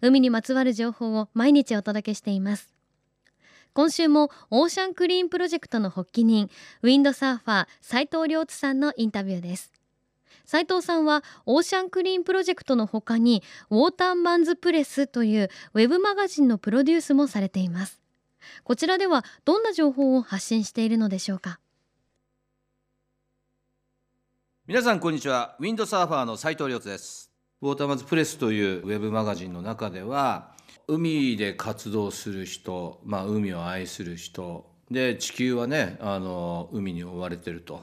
海にまつわる情報を毎日お届けしています。今週もオーシャンクリーンプロジェクトの発起人ウィンドサーファー斉藤亮津さんのインタビューです。斉藤さんはオーシャンクリーンプロジェクトの他に Waterman's Press というウェブマガジンのプロデュースもされています。こちらではどんな情報を発信しているのでしょうか？皆さんこんにちは。ウィンドサーファーの斉藤亮です。ウォーターマンズプレスというウェブマガジンの中では海で活動する人、まあ、海を愛する人で地球はねあの海に追われてると。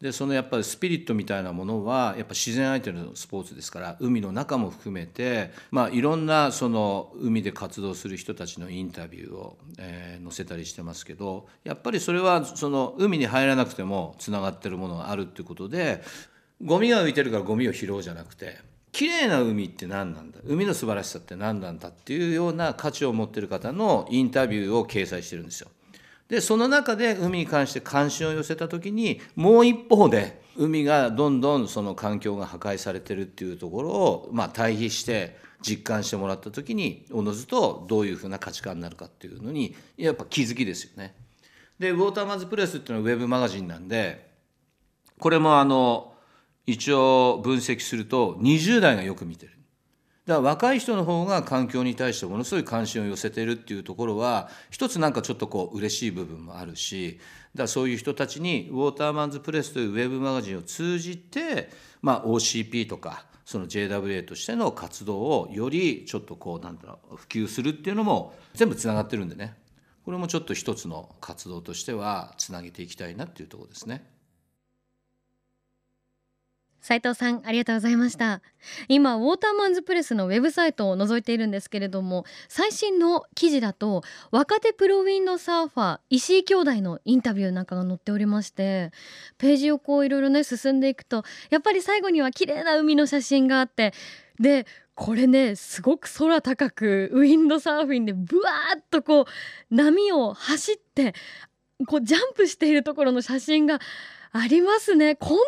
でそのやっぱりスピリットみたいなものはやっぱ自然相手のスポーツですから海の中も含めて、まあ、いろんなその海で活動する人たちのインタビューを、えー、載せたりしてますけどやっぱりそれはその海に入らなくてもつながってるものがあるっていうことでゴミが浮いてるからゴミを拾うじゃなくて綺麗な海って何なんだ海の素晴らしさって何なんだ？っていうような価値を持ってる方のインタビューを掲載してるんですよ。でその中で海に関して関心を寄せた時にもう一方で海がどんどんその環境が破壊されてるっていうところを、まあ、対比して実感してもらった時におのずとどういうふうな価値観になるかっていうのにやっぱ気づきですよね。でウォーターマンズプレスっていうのはウェブマガジンなんでこれもあの一応分析すると20代がよく見てる。だから若い人の方が環境に対してものすごい関心を寄せてるっていうところは一つなんかちょっとこう嬉しい部分もあるしだからそういう人たちにウォーターマンズプレスというウェブマガジンを通じて、まあ、OCP とかその JWA としての活動をよりちょっとこうなんだろう普及するっていうのも全部つながってるんでねこれもちょっと一つの活動としてはつなげていきたいなっていうとこですね。斉藤さんありがとうございました。今ウォーターマンズプレスのウェブサイトを覗いているんですけれども最新の記事だと若手プロウィンドサーファー石井兄弟のインタビューなんかが載っておりましてページをこういろいろね進んでいくとやっぱり最後には綺麗な海の写真があってでこれねすごく空高くウィンドサーフィンでブワーッとこう波を走ってこうジャンプしているところの写真がありますね。こんなに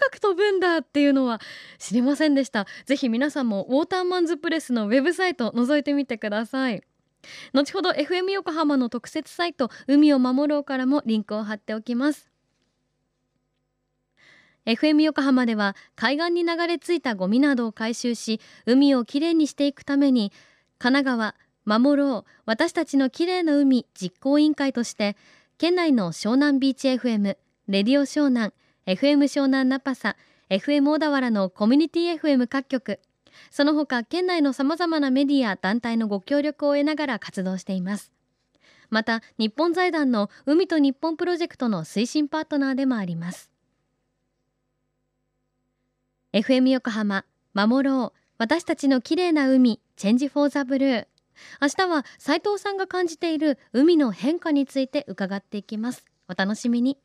高く飛ぶんだっていうのは知りませんでした。ぜひ皆さんもウォーターマンズプレスのウェブサイト覗いてみてください。後ほど FM 横浜の特設サイト海を守ろうからもリンクを貼っておきます。FM 横浜では海岸に流れ着いたゴミなどを回収し海をきれいにしていくために神奈川守ろう私たちのきれいな海実行委員会として県内の湘南ビーチ FM レディオ湘南 FM 湘南ナパサ FM 小田原のコミュニティ FM 各局。その他県内のさまざまなメディア団体のご協力を得ながら活動しています。また日本財団の海と日本プロジェクトの推進パートナーでもあります。FM 横浜守ろう。私たちの綺麗な海チェンジフォーザブルー。明日は斉藤さんが感じている海の変化について伺っていきます。お楽しみに。